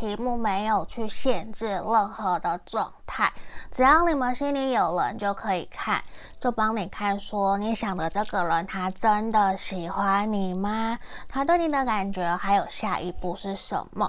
题目没有去限制任何的状态只要你们心里有人就可以看就帮你看说你想的这个人他真的喜欢你吗？他对你的感觉还有下一步是什么？